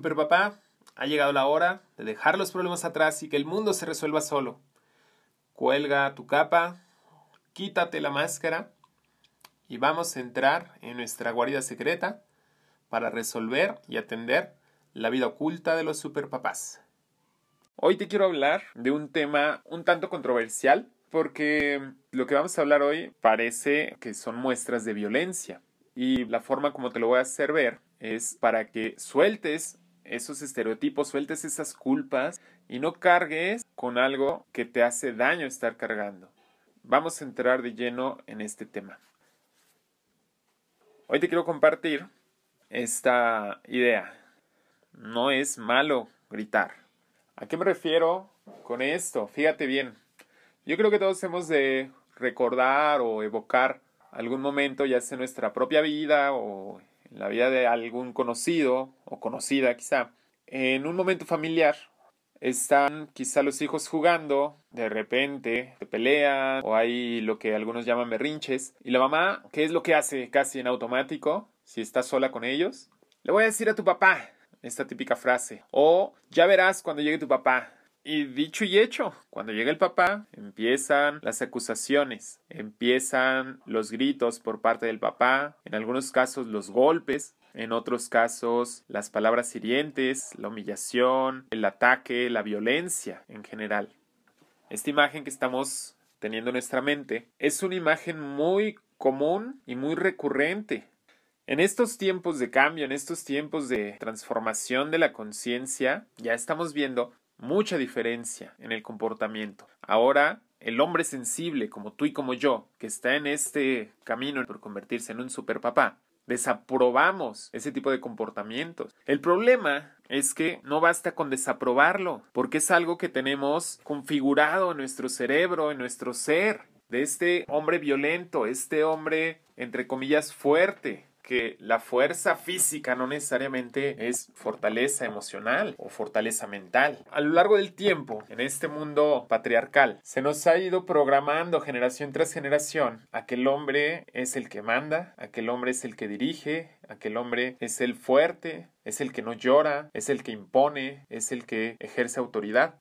Super papá, ha llegado la hora de dejar los problemas atrás y que el mundo se resuelva solo. Cuelga tu capa, quítate la máscara y vamos a entrar en nuestra guarida secreta para resolver y atender la vida oculta de los superpapás. Hoy te quiero hablar de un tema un tanto controversial porque lo que vamos a hablar hoy parece que son muestras de violencia y la forma como te lo voy a hacer ver es para que sueltes esos estereotipos, sueltes esas culpas y no cargues con algo que te hace daño estar cargando. Vamos a entrar de lleno en este tema. Hoy te quiero compartir esta idea. No es malo gritar. ¿A qué me refiero con esto? Fíjate bien. Yo creo que todos hemos de recordar o evocar algún momento, ya sea en nuestra propia vida o en la vida de algún conocido o conocida quizá, en un momento familiar están quizá los hijos jugando, de repente se pelean o hay lo que algunos llaman berrinches y la mamá, ¿qué es lo que hace casi en automático si está sola con ellos? Le voy a decir a tu papá esta típica frase o ya verás cuando llegue tu papá. Y dicho y hecho, cuando llega el papá, empiezan las acusaciones, empiezan los gritos por parte del papá, en algunos casos los golpes, en otros casos las palabras hirientes, la humillación, el ataque, la violencia en general. Esta imagen que estamos teniendo en nuestra mente es una imagen muy común y muy recurrente. En estos tiempos de cambio, en estos tiempos de transformación de la conciencia, ya estamos viendo mucha diferencia en el comportamiento. Ahora, el hombre sensible como tú y como yo, que está en este camino por convertirse en un superpapá, desaprobamos ese tipo de comportamientos. El problema es que no basta con desaprobarlo, porque es algo que tenemos configurado en nuestro cerebro, en nuestro ser, de este hombre violento, este hombre, entre comillas, fuerte, que la fuerza física no necesariamente es fortaleza emocional o fortaleza mental. A lo largo del tiempo, en este mundo patriarcal, se nos ha ido programando generación tras generación a que el hombre es el que manda, a que el hombre es el que dirige, a que el hombre es el fuerte, es el que no llora, es el que impone, es el que ejerce autoridad.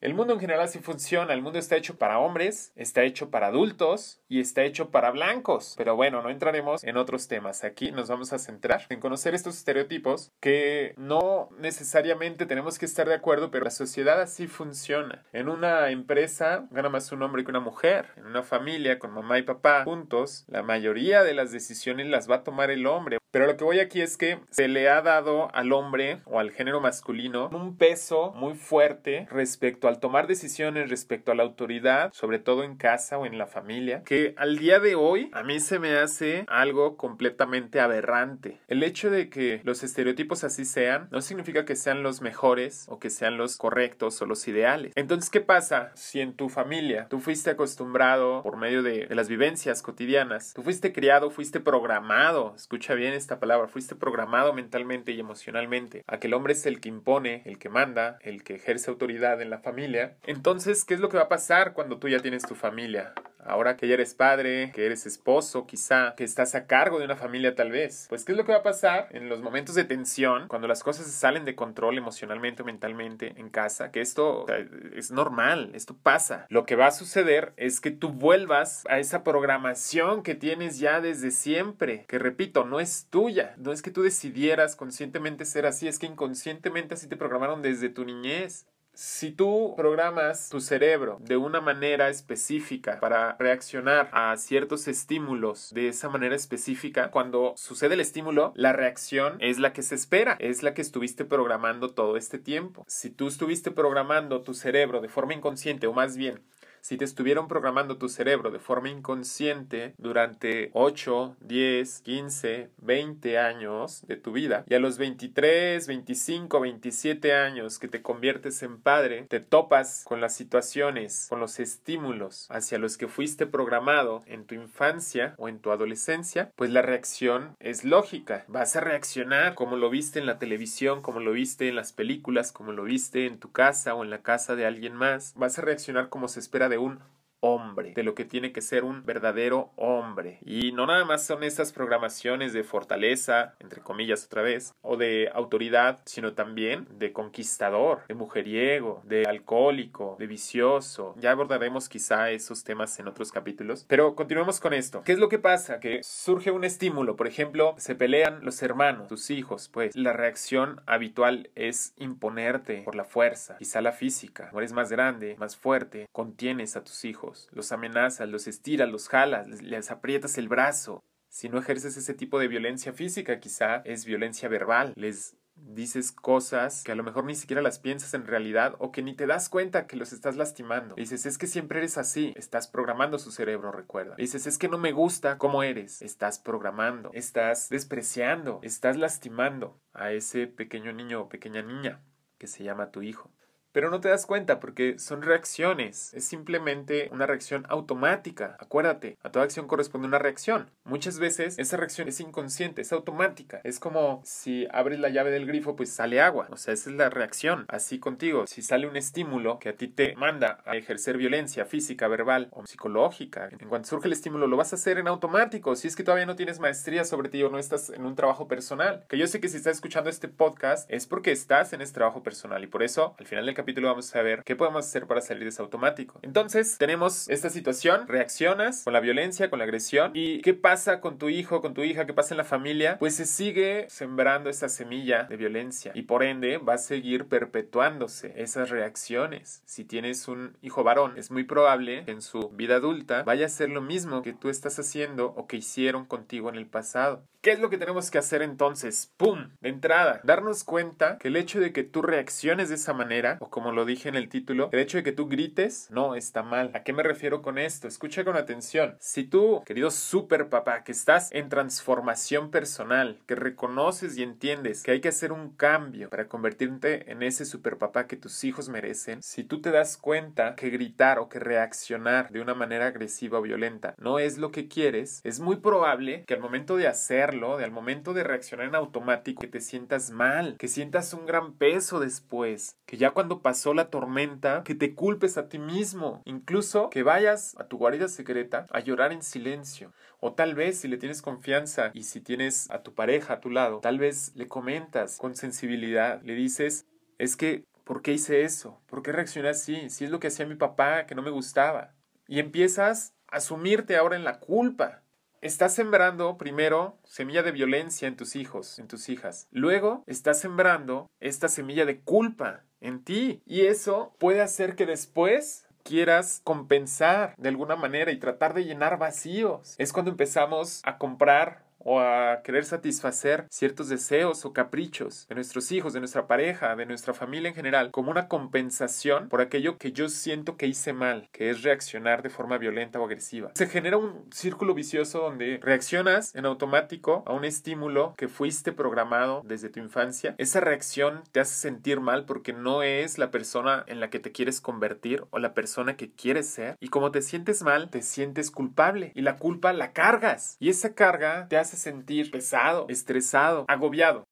El mundo en general sí funciona, el mundo está hecho para hombres, está hecho para adultos y está hecho para blancos. Pero bueno, no entraremos en otros temas. Aquí nos vamos a centrar en conocer estos estereotipos que no necesariamente tenemos que estar de acuerdo, pero la sociedad así funciona. En una empresa gana más un hombre que una mujer. En una familia con mamá y papá juntos, la mayoría de las decisiones las va a tomar el hombre. Pero lo que voy aquí es que se le ha dado al hombre o al género masculino un peso muy fuerte respecto al tomar decisiones, respecto a la autoridad, sobre todo en casa o en la familia, que al día de hoy a mí se me hace algo completamente aberrante. El hecho de que los estereotipos así sean no significa que sean los mejores o que sean los correctos o los ideales. Entonces, ¿qué pasa si en tu familia tú fuiste acostumbrado por medio de, de las vivencias cotidianas, tú fuiste criado, fuiste programado, escucha bien, esta palabra, fuiste programado mentalmente y emocionalmente a que el hombre es el que impone, el que manda, el que ejerce autoridad en la familia. Entonces, ¿qué es lo que va a pasar cuando tú ya tienes tu familia? Ahora que ya eres padre, que eres esposo, quizá, que estás a cargo de una familia tal vez. Pues, ¿qué es lo que va a pasar en los momentos de tensión, cuando las cosas salen de control emocionalmente o mentalmente en casa? Que esto es normal, esto pasa. Lo que va a suceder es que tú vuelvas a esa programación que tienes ya desde siempre, que repito, no es tuya, no es que tú decidieras conscientemente ser así, es que inconscientemente así te programaron desde tu niñez. Si tú programas tu cerebro de una manera específica para reaccionar a ciertos estímulos de esa manera específica, cuando sucede el estímulo, la reacción es la que se espera, es la que estuviste programando todo este tiempo. Si tú estuviste programando tu cerebro de forma inconsciente, o más bien, si te estuvieron programando tu cerebro de forma inconsciente durante 8, 10, 15, 20 años de tu vida y a los 23, 25, 27 años que te conviertes en padre, te topas con las situaciones, con los estímulos hacia los que fuiste programado en tu infancia o en tu adolescencia, pues la reacción es lógica. Vas a reaccionar como lo viste en la televisión, como lo viste en las películas, como lo viste en tu casa o en la casa de alguien más. Vas a reaccionar como se espera de un hombre, de lo que tiene que ser un verdadero hombre. Y no nada más son estas programaciones de fortaleza, entre comillas otra vez, o de autoridad, sino también de conquistador, de mujeriego, de alcohólico, de vicioso. Ya abordaremos quizá esos temas en otros capítulos. Pero continuemos con esto. ¿Qué es lo que pasa? Que surge un estímulo, por ejemplo, se pelean los hermanos, tus hijos, pues la reacción habitual es imponerte por la fuerza, quizá la física. Eres más grande, más fuerte, contienes a tus hijos, los amenazas, los estiras, los jalas, les, aprietas el brazo. Si no ejerces ese tipo de violencia física, quizá es violencia verbal. Les dices cosas que a lo mejor ni siquiera las piensas en realidad o que ni te das cuenta que los estás lastimando. dices, es que siempre eres así. Estás programando su cerebro, recuerda. dices, es que no me gusta cómo eres. Estás programando. Estás despreciando. Estás lastimando a ese pequeño niño o pequeña niña que se llama tu hijo. Pero no te das cuenta porque son reacciones. Es simplemente una reacción automática. Acuérdate, a toda acción corresponde una reacción. Muchas veces esa reacción es inconsciente, es automática. Es como si abres la llave del grifo, pues sale agua. O sea, esa es la reacción. Así contigo. Si sale un estímulo que a ti te manda a ejercer violencia física, verbal o psicológica, en cuanto surge el estímulo, lo vas a hacer en automático. Si es que todavía no tienes maestría sobre ti o no estás en un trabajo personal. Que yo sé que si estás escuchando este podcast es porque estás en este trabajo personal y por eso al final del capítulo vamos a ver qué podemos hacer para salir de ese automático. Entonces, tenemos esta situación, reaccionas con la violencia, con la agresión, y ¿qué pasa con tu hijo, con tu hija, qué pasa en la familia? Pues se sigue sembrando esa semilla de violencia y por ende va a seguir perpetuándose esas reacciones. Si tienes un hijo varón, es muy probable que en su vida adulta vaya a ser lo mismo que tú estás haciendo o que hicieron contigo en el pasado. ¿Qué es lo que tenemos que hacer entonces? ¡Pum! De entrada, darnos cuenta que el hecho de que tú reacciones de esa manera, o como lo dije en el título, el hecho de que tú grites, no está mal. ¿A qué me refiero con esto? Escucha con atención. Si tú, querido super papá, que estás en transformación personal, que reconoces y entiendes que hay que hacer un cambio para convertirte en ese super papá que tus hijos merecen, si tú te das cuenta que gritar o que reaccionar de una manera agresiva o violenta no es lo que quieres, es muy probable que al momento de hacer de al momento de reaccionar en automático, que te sientas mal, que sientas un gran peso después, que ya cuando pasó la tormenta, que te culpes a ti mismo, incluso que vayas a tu guarida secreta a llorar en silencio. O tal vez si le tienes confianza y si tienes a tu pareja a tu lado, tal vez le comentas con sensibilidad, le dices, es que, ¿por qué hice eso? ¿Por qué reaccioné así? Si es lo que hacía mi papá, que no me gustaba. Y empiezas a asumirte ahora en la culpa Estás sembrando primero semilla de violencia en tus hijos, en tus hijas. Luego estás sembrando esta semilla de culpa en ti. Y eso puede hacer que después quieras compensar de alguna manera y tratar de llenar vacíos. Es cuando empezamos a comprar o a querer satisfacer ciertos deseos o caprichos de nuestros hijos, de nuestra pareja, de nuestra familia en general, como una compensación por aquello que yo siento que hice mal, que es reaccionar de forma violenta o agresiva. Se genera un círculo vicioso donde reaccionas en automático a un estímulo que fuiste programado desde tu infancia. Esa reacción te hace sentir mal porque no es la persona en la que te quieres convertir o la persona que quieres ser. Y como te sientes mal, te sientes culpable y la culpa la cargas. Y esa carga te hace sentir pesado, estresado, agobiado.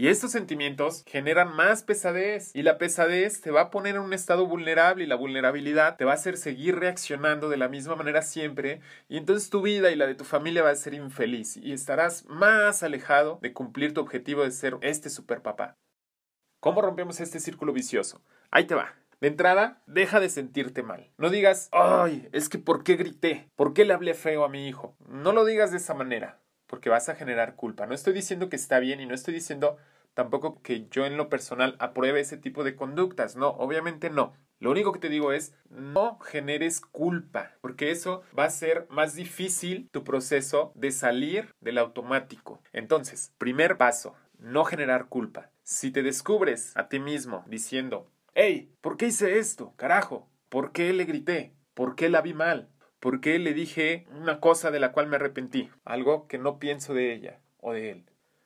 Y estos sentimientos generan más pesadez y la pesadez te va a poner en un estado vulnerable y la vulnerabilidad te va a hacer seguir reaccionando de la misma manera siempre y entonces tu vida y la de tu familia va a ser infeliz y estarás más alejado de cumplir tu objetivo de ser este superpapá. ¿Cómo rompemos este círculo vicioso? Ahí te va. De entrada, deja de sentirte mal. No digas, ay, es que ¿por qué grité? ¿Por qué le hablé feo a mi hijo? No lo digas de esa manera porque vas a generar culpa. No estoy diciendo que está bien y no estoy diciendo tampoco que yo en lo personal apruebe ese tipo de conductas. No, obviamente no. Lo único que te digo es no generes culpa, porque eso va a ser más difícil tu proceso de salir del automático. Entonces, primer paso, no generar culpa. Si te descubres a ti mismo diciendo, hey, ¿por qué hice esto? Carajo, ¿por qué le grité? ¿Por qué la vi mal? ¿Por qué le dije una cosa de la cual me arrepentí? Algo que no pienso de ella o de él.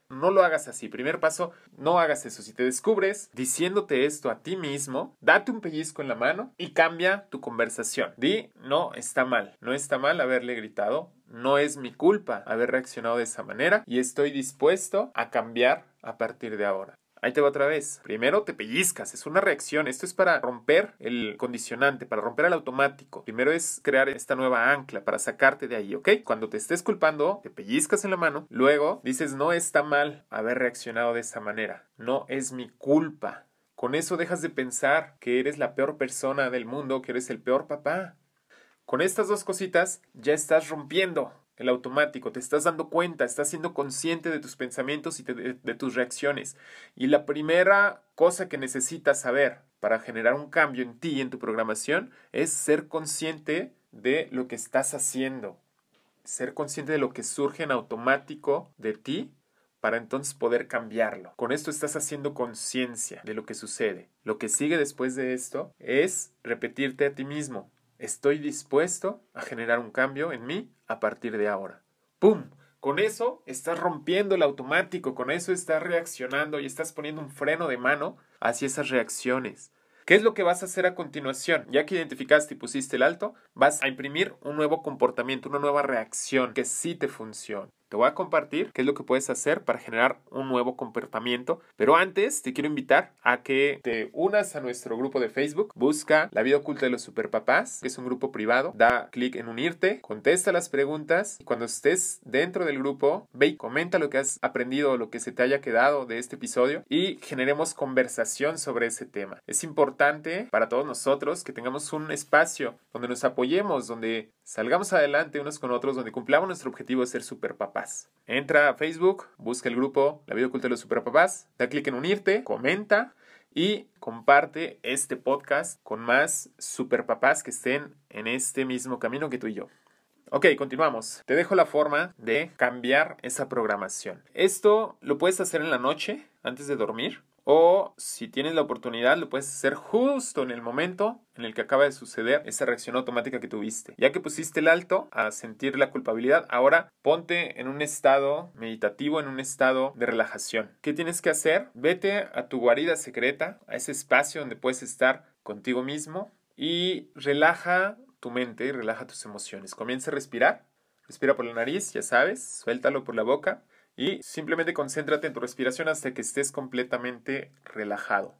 No lo hagas así. Primer paso, no hagas eso. Si te descubres diciéndote esto a ti mismo, date un pellizco en la mano y cambia tu conversación. Di, no, está mal. No está mal haberle gritado. No es mi culpa haber reaccionado de esa manera y estoy dispuesto a cambiar a partir de ahora. Ahí te va otra vez. Primero te pellizcas, es una reacción. Esto es para romper el condicionante, para romper el automático. Primero es crear esta nueva ancla para sacarte de ahí, ¿ok? Cuando te estés culpando, te pellizcas en la mano. Luego dices, no está mal haber reaccionado de esa manera. No es mi culpa. Con eso dejas de pensar que eres la peor persona del mundo, que eres el peor papá. Con estas dos cositas ya estás rompiendo el automático, te estás dando cuenta, estás siendo consciente de tus pensamientos y de, tus reacciones. Y la primera cosa que necesitas saber para generar un cambio en ti y en tu programación es ser consciente de lo que estás haciendo. Ser consciente de lo que surge en automático de ti para entonces poder cambiarlo. Con esto estás haciendo conciencia de lo que sucede. Lo que sigue después de esto es repetirte a ti mismo, estoy dispuesto a generar un cambio en mí a partir de ahora. ¡Pum! Con eso estás rompiendo el automático, con eso estás reaccionando y estás poniendo un freno de mano hacia esas reacciones. ¿Qué es lo que vas a hacer a continuación? Ya que identificaste y pusiste el alto, vas a imprimir un nuevo comportamiento, una nueva reacción que sí te funcione. Te voy a compartir qué es lo que puedes hacer para generar un nuevo comportamiento. Pero antes te quiero invitar a que te unas a nuestro grupo de Facebook. Busca La vida oculta de los superpapás, que es un grupo privado. Da clic en unirte, contesta las preguntas y cuando estés dentro del grupo, ve y comenta lo que has aprendido, lo que se te haya quedado de este episodio y generemos conversación sobre ese tema. Es importante para todos nosotros que tengamos un espacio donde nos apoyemos, donde salgamos adelante unos con otros, donde cumplamos nuestro objetivo de ser superpapás. Entra a Facebook, busca el grupo La Vida Oculta de los Superpapás, da clic en unirte, comenta y comparte este podcast con más superpapás que estén en este mismo camino que tú y yo. Ok, continuamos. Te dejo la forma de cambiar esa programación. Esto lo puedes hacer en la noche, antes de dormir. O si tienes la oportunidad, lo puedes hacer justo en el momento en el que acaba de suceder esa reacción automática que tuviste. Ya que pusiste el alto a sentir la culpabilidad, ahora ponte en un estado meditativo, en un estado de relajación. ¿Qué tienes que hacer? Vete a tu guarida secreta, a ese espacio donde puedes estar contigo mismo y relaja tu mente y relaja tus emociones. Comienza a respirar. Respira por la nariz, ya sabes, suéltalo por la boca y simplemente concéntrate en tu respiración hasta que estés completamente relajado.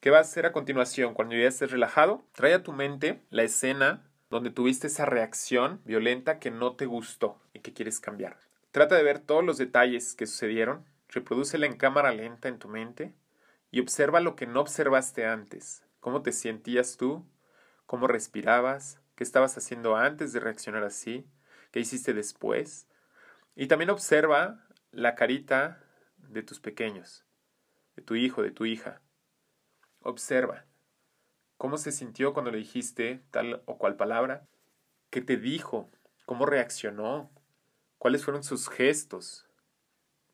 ¿Qué vas a hacer a continuación? Cuando ya estés relajado, trae a tu mente la escena donde tuviste esa reacción violenta que no te gustó y que quieres cambiar. Trata de ver todos los detalles que sucedieron, reprodúcela en cámara lenta en tu mente y observa lo que no observaste antes. ¿Cómo te sentías tú? ¿Cómo respirabas? ¿Qué estabas haciendo antes de reaccionar así? ¿Qué hiciste después? Y también observa la carita de tus pequeños, de tu hijo, de tu hija. Observa cómo se sintió cuando le dijiste tal o cual palabra, qué te dijo, cómo reaccionó, cuáles fueron sus gestos.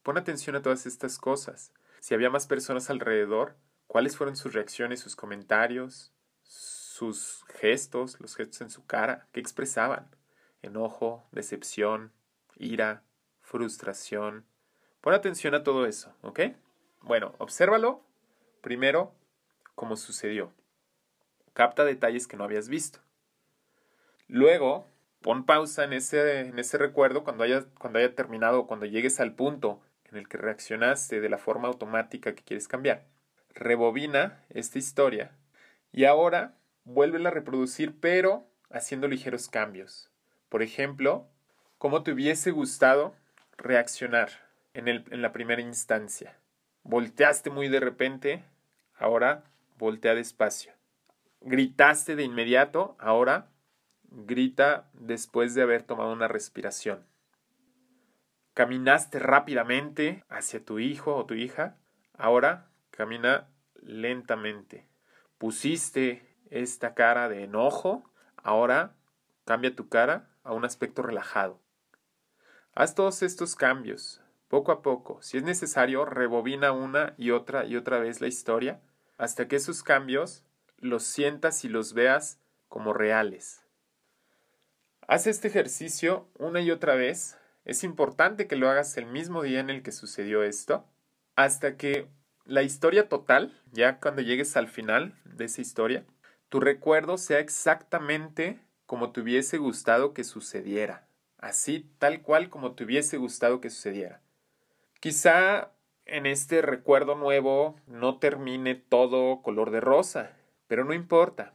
Pon atención a todas estas cosas. Si había más personas alrededor, cuáles fueron sus reacciones, sus comentarios, sus gestos, los gestos en su cara, qué expresaban. Enojo, decepción, ira, frustración. Pon atención a todo eso, ¿ok? Bueno, obsérvalo primero como sucedió. Capta detalles que no habías visto. Luego, pon pausa en ese, en ese recuerdo cuando haya, cuando haya terminado, cuando llegues al punto en el que reaccionaste de la forma automática que quieres cambiar. Rebobina esta historia y ahora vuélvela a reproducir pero haciendo ligeros cambios. Por ejemplo, ¿cómo te hubiese gustado reaccionar en, el, en la primera instancia. Volteaste muy de repente, ahora voltea despacio. Gritaste de inmediato, ahora grita después de haber tomado una respiración. Caminaste rápidamente hacia tu hijo o tu hija, ahora camina lentamente. Pusiste esta cara de enojo, ahora cambia tu cara a un aspecto relajado. Haz todos estos cambios, poco a poco. Si es necesario, rebobina una y otra y otra vez la historia hasta que esos cambios los sientas y los veas como reales. Haz este ejercicio una y otra vez. Es importante que lo hagas el mismo día en el que sucedió esto, hasta que la historia total, ya cuando llegues al final de esa historia, tu recuerdo sea exactamente como te hubiese gustado que sucediera así tal cual como te hubiese gustado que sucediera. Quizá en este recuerdo nuevo no termine todo color de rosa, pero no importa,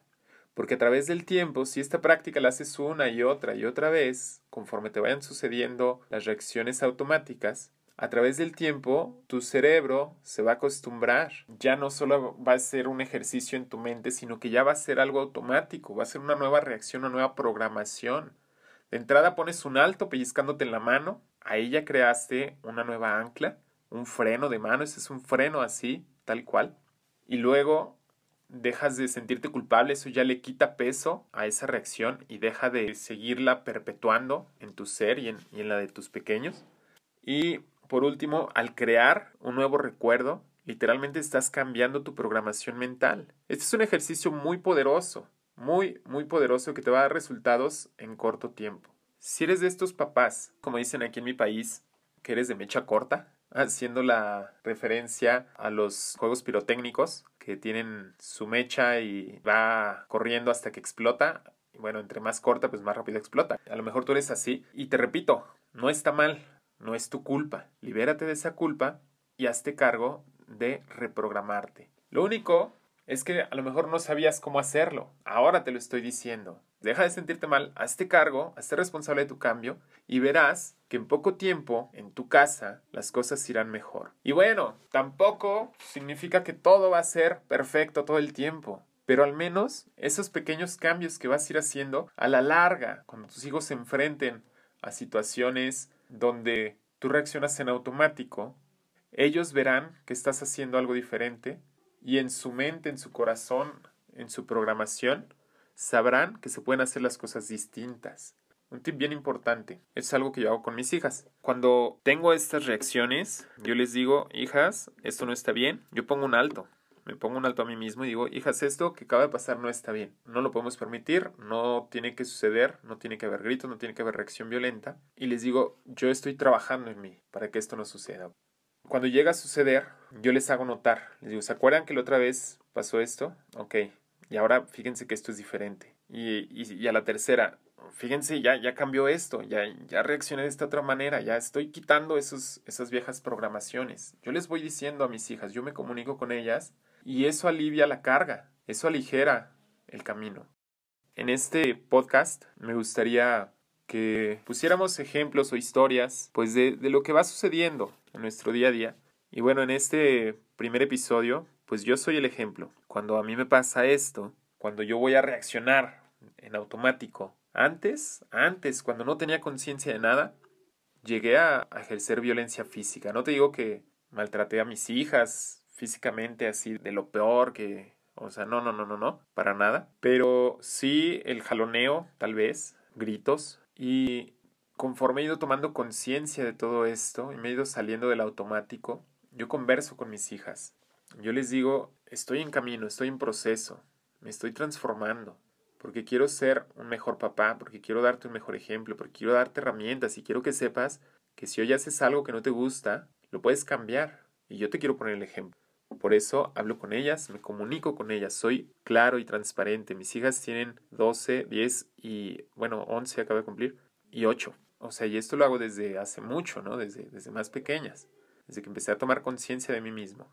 porque a través del tiempo, si esta práctica la haces una y otra y otra vez, conforme te vayan sucediendo las reacciones automáticas, a través del tiempo tu cerebro se va a acostumbrar. Ya no solo va a ser un ejercicio en tu mente, sino que ya va a ser algo automático, va a ser una nueva reacción, una nueva programación. De entrada pones un alto pellizcándote en la mano, ahí ya creaste una nueva ancla, un freno de mano, ese es un freno así, tal cual. Y luego dejas de sentirte culpable, eso ya le quita peso a esa reacción y deja de seguirla perpetuando en tu ser y en, y en la de tus pequeños. Y por último, al crear un nuevo recuerdo, literalmente estás cambiando tu programación mental. Este es un ejercicio muy poderoso, muy, muy poderoso que te va a dar resultados en corto tiempo. Si eres de estos papás, como dicen aquí en mi país, que eres de mecha corta, haciendo la referencia a los juegos pirotécnicos que tienen su mecha y va corriendo hasta que explota. Y bueno, entre más corta, pues más rápido explota. A lo mejor tú eres así. Y te repito, no está mal, no es tu culpa. Libérate de esa culpa y hazte cargo de reprogramarte. Lo único es que a lo mejor no sabías cómo hacerlo. Ahora te lo estoy diciendo. Deja de sentirte mal, hazte cargo, hazte responsable de tu cambio y verás que en poco tiempo en tu casa las cosas irán mejor. Y bueno, tampoco significa que todo va a ser perfecto todo el tiempo. Pero al menos esos pequeños cambios que vas a ir haciendo a la larga, cuando tus hijos se enfrenten a situaciones donde tú reaccionas en automático, ellos verán que estás haciendo algo diferente y en su mente, en su corazón, en su programación, sabrán que se pueden hacer las cosas distintas. Un tip bien importante, es algo que yo hago con mis hijas. Cuando tengo estas reacciones, yo les digo, hijas, esto no está bien, yo pongo un alto. Me pongo un alto a mí mismo y digo, hijas, esto que acaba de pasar no está bien. No lo podemos permitir, no tiene que suceder, no tiene que haber gritos, no tiene que haber reacción violenta. Y les digo, yo estoy trabajando en mí para que esto no suceda. Cuando llega a suceder, yo les hago notar. Les digo, ¿se acuerdan que la otra vez pasó esto? Ok, y ahora fíjense que esto es diferente. Y, y, a la tercera, fíjense, ya, ya cambió esto, ya, ya reaccioné de esta otra manera, ya estoy quitando esos, esas viejas programaciones. Yo les voy diciendo a mis hijas, yo me comunico con ellas y eso alivia la carga, eso aligera el camino. En este podcast me gustaría que pusiéramos ejemplos o historias pues de, de lo que va sucediendo en nuestro día a día. Y bueno, en este primer episodio pues yo soy el ejemplo. Cuando a mí me pasa esto, cuando yo voy a reaccionar en automático, antes, antes, cuando no tenía conciencia de nada, llegué a, ejercer violencia física. No te digo que maltraté a mis hijas físicamente así de lo peor que... O sea, no, no, no, no, no, para nada. Pero sí el jaloneo, tal vez, gritos. Y conforme he ido tomando conciencia de todo esto y me he ido saliendo del automático, yo converso con mis hijas. Yo les digo, estoy en camino, estoy en proceso, me estoy transformando, porque quiero ser un mejor papá, porque quiero darte un mejor ejemplo, porque quiero darte herramientas y quiero que sepas que si hoy haces algo que no te gusta, lo puedes cambiar. Y yo te quiero poner el ejemplo. Por eso hablo con ellas, me comunico con ellas, soy claro y transparente. Mis hijas tienen 12, 10 y, bueno, 11 acabo de cumplir, y 8. O sea, y esto lo hago desde hace mucho, ¿no? Desde, desde más pequeñas, desde que empecé a tomar conciencia de mí mismo.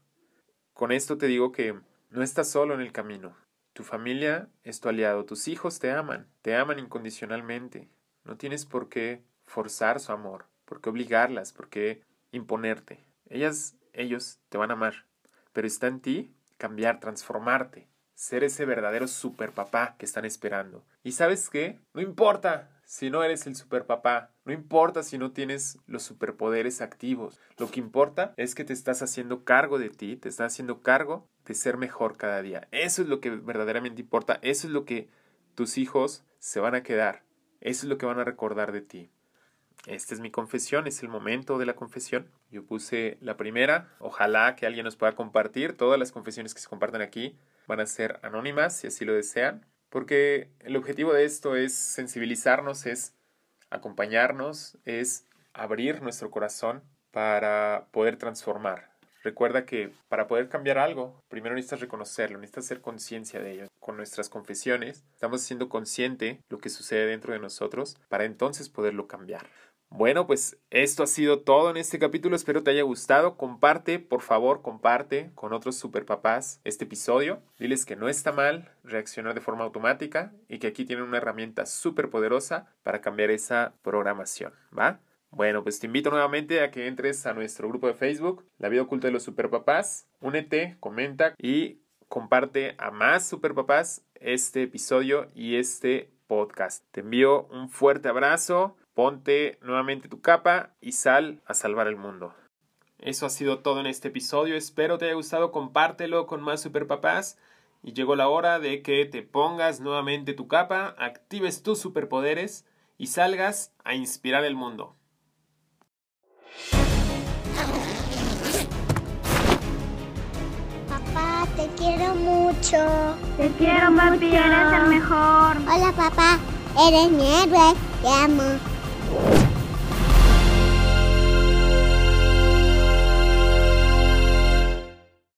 Con esto te digo que no estás solo en el camino. Tu familia es tu aliado, tus hijos te aman, te aman incondicionalmente. No tienes por qué forzar su amor, por qué obligarlas, por qué imponerte. Ellas, ellos te van a amar, pero está en ti cambiar, transformarte, ser ese verdadero superpapá que están esperando. ¿Y sabes qué? No importa si no eres el superpapá, no importa si no tienes los superpoderes activos, lo que importa es que te estás haciendo cargo de ti, te estás haciendo cargo de ser mejor cada día. Eso es lo que verdaderamente importa, eso es lo que tus hijos se van a quedar, eso es lo que van a recordar de ti. Esta es mi confesión, es el momento de la confesión. Yo puse la primera, ojalá que alguien nos pueda compartir. Todas las confesiones que se compartan aquí van a ser anónimas si así lo desean porque el objetivo de esto es sensibilizarnos, es acompañarnos, es abrir nuestro corazón para poder transformar. Recuerda que para poder cambiar algo, primero necesitas reconocerlo, necesitas hacer conciencia de ello. Con nuestras confesiones, estamos siendo consciente lo que sucede dentro de nosotros para entonces poderlo cambiar. Bueno, pues esto ha sido todo en este capítulo. Espero te haya gustado. Comparte, por favor, comparte con otros superpapás este episodio. Diles que no está mal reaccionar de forma automática y que aquí tienen una herramienta súper poderosa para cambiar esa programación, ¿va? Bueno, pues te invito nuevamente a que entres a nuestro grupo de Facebook, La Vida Oculta de los Superpapás. Únete, comenta y comparte a más superpapás este episodio y este podcast. Te envío un fuerte abrazo Ponte nuevamente tu capa y sal a salvar el mundo. Eso ha sido todo en este episodio. Espero te haya gustado. Compártelo con más superpapás. Y llegó la hora de que te pongas nuevamente tu capa, actives tus superpoderes y salgas a inspirar el mundo. Papá, te quiero mucho. Te quiero, papi, eres el mejor. Hola, papá. Eres mi héroe. Te amo.